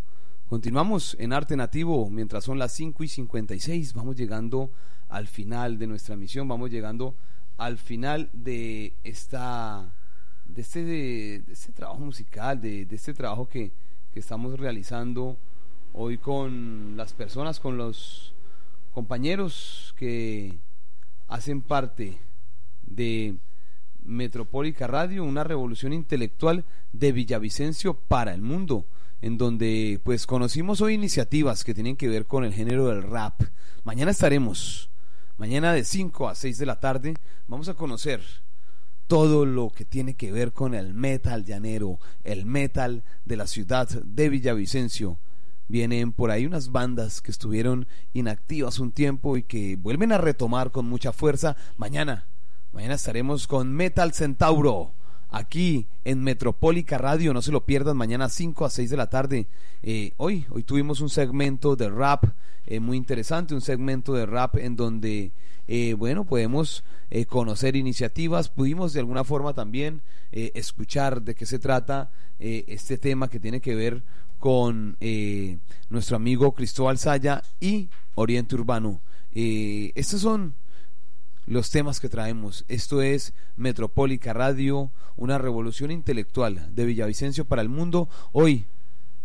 Continuamos en Arte Nativo mientras son las 5 y 56. Vamos llegando al final de nuestra misión, vamos llegando al final de esta de este, de, este trabajo musical, de, de este trabajo que, que, estamos realizando hoy con las personas, con los compañeros que hacen parte de Metropólica Radio, una revolución intelectual de Villavicencio para el mundo, en donde pues conocimos hoy iniciativas que tienen que ver con el género del rap. Mañana estaremos, mañana de 5 a 6 de la tarde, vamos a conocer todo lo que tiene que ver con el metal llanero, el metal de la ciudad de Villavicencio. Vienen por ahí unas bandas que estuvieron inactivas un tiempo y que vuelven a retomar con mucha fuerza mañana. Mañana estaremos con Metal Centauro aquí en Metropólica Radio. No se lo pierdan mañana a 5 a 6 de la tarde. Eh, hoy, hoy tuvimos un segmento de rap eh, muy interesante, un segmento de rap en donde eh, bueno, podemos eh, conocer iniciativas, pudimos de alguna forma también eh, escuchar de qué se trata este tema que tiene que ver con nuestro amigo Cristóbal Saya y Oriente Urbano. estos son los temas que traemos. Esto es Metropólica Radio, una revolución intelectual de Villavicencio para el mundo. Hoy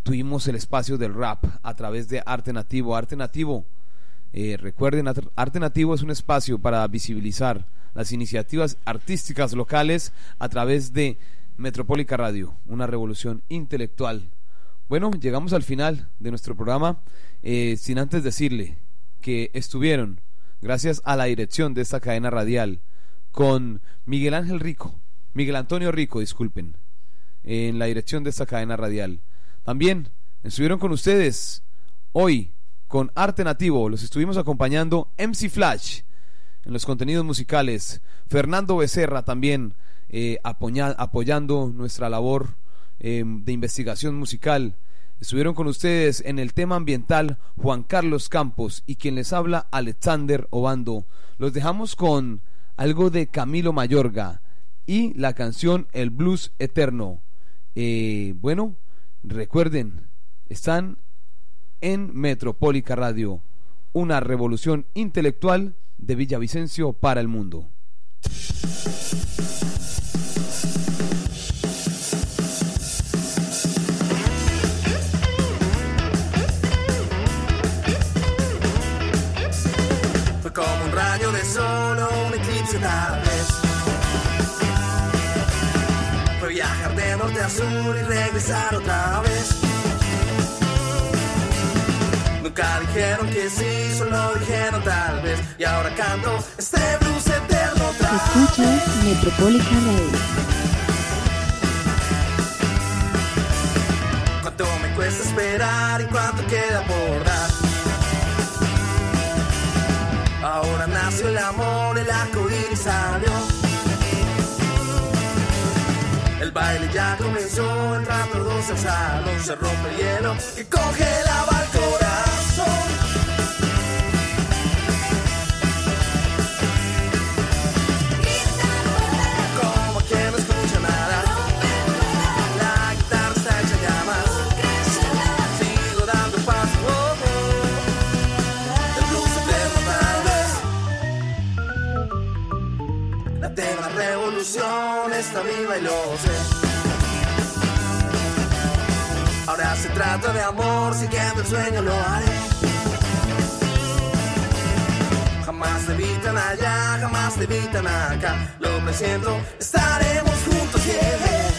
tuvimos el espacio del rap a través de Arte Nativo. Arte Nativo eh, recuerden, Arte Nativo es un espacio para visibilizar las iniciativas artísticas locales a través de Metropólica Radio, una revolución intelectual. Bueno, llegamos al final de nuestro programa, eh, sin antes decirle que estuvieron, gracias a la dirección de esta cadena radial, con Miguel Ángel Rico, Miguel Antonio Rico, disculpen, en la dirección de esta cadena radial. También estuvieron con ustedes hoy con Arte Nativo. Los estuvimos acompañando MC Flash en los contenidos musicales. Fernando Becerra también eh, apoyando nuestra labor em, de investigación musical. Estuvieron con ustedes en el tema ambiental Juan Carlos Campos y quien les habla Alexander Obando. Los dejamos con algo de Camilo Mayorga y la canción El Blues Eterno. Eh, bueno, recuerden, están en Metropólica Radio, una revolución intelectual de Villavicencio para el mundo. Eclipse tal vez. Fue viajar de norte a sur y regresar otra vez. Nunca dijeron que sí, solo dijeron tal vez. Y ahora canto este blues eterno otra Escucha Metropolitan Radio. Cuánto me cuesta esperar y cuánto queda por dar. Ahora nació el amor, el arco salió. El baile ya comenzó, entran todos al salón, se rompe el hielo que congelaba sé. Ahora se trata de amor, siguiendo el sueño lo haré. Jamás te evitan allá, jamás te evitan acá. Lo presiento, estaremos juntos, yeah.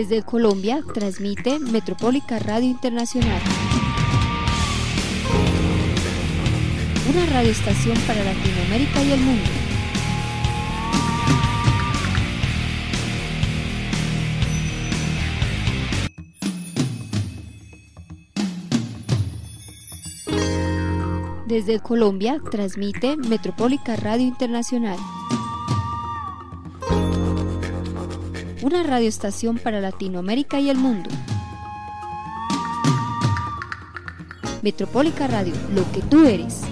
Desde Colombia transmite Metropólica Radio Internacional. Una radioestación para Latinoamérica y el mundo. Desde Colombia transmite Metropólica Radio Internacional. Una radioestación para Latinoamérica y el mundo. Metropólica Radio, lo que tú eres.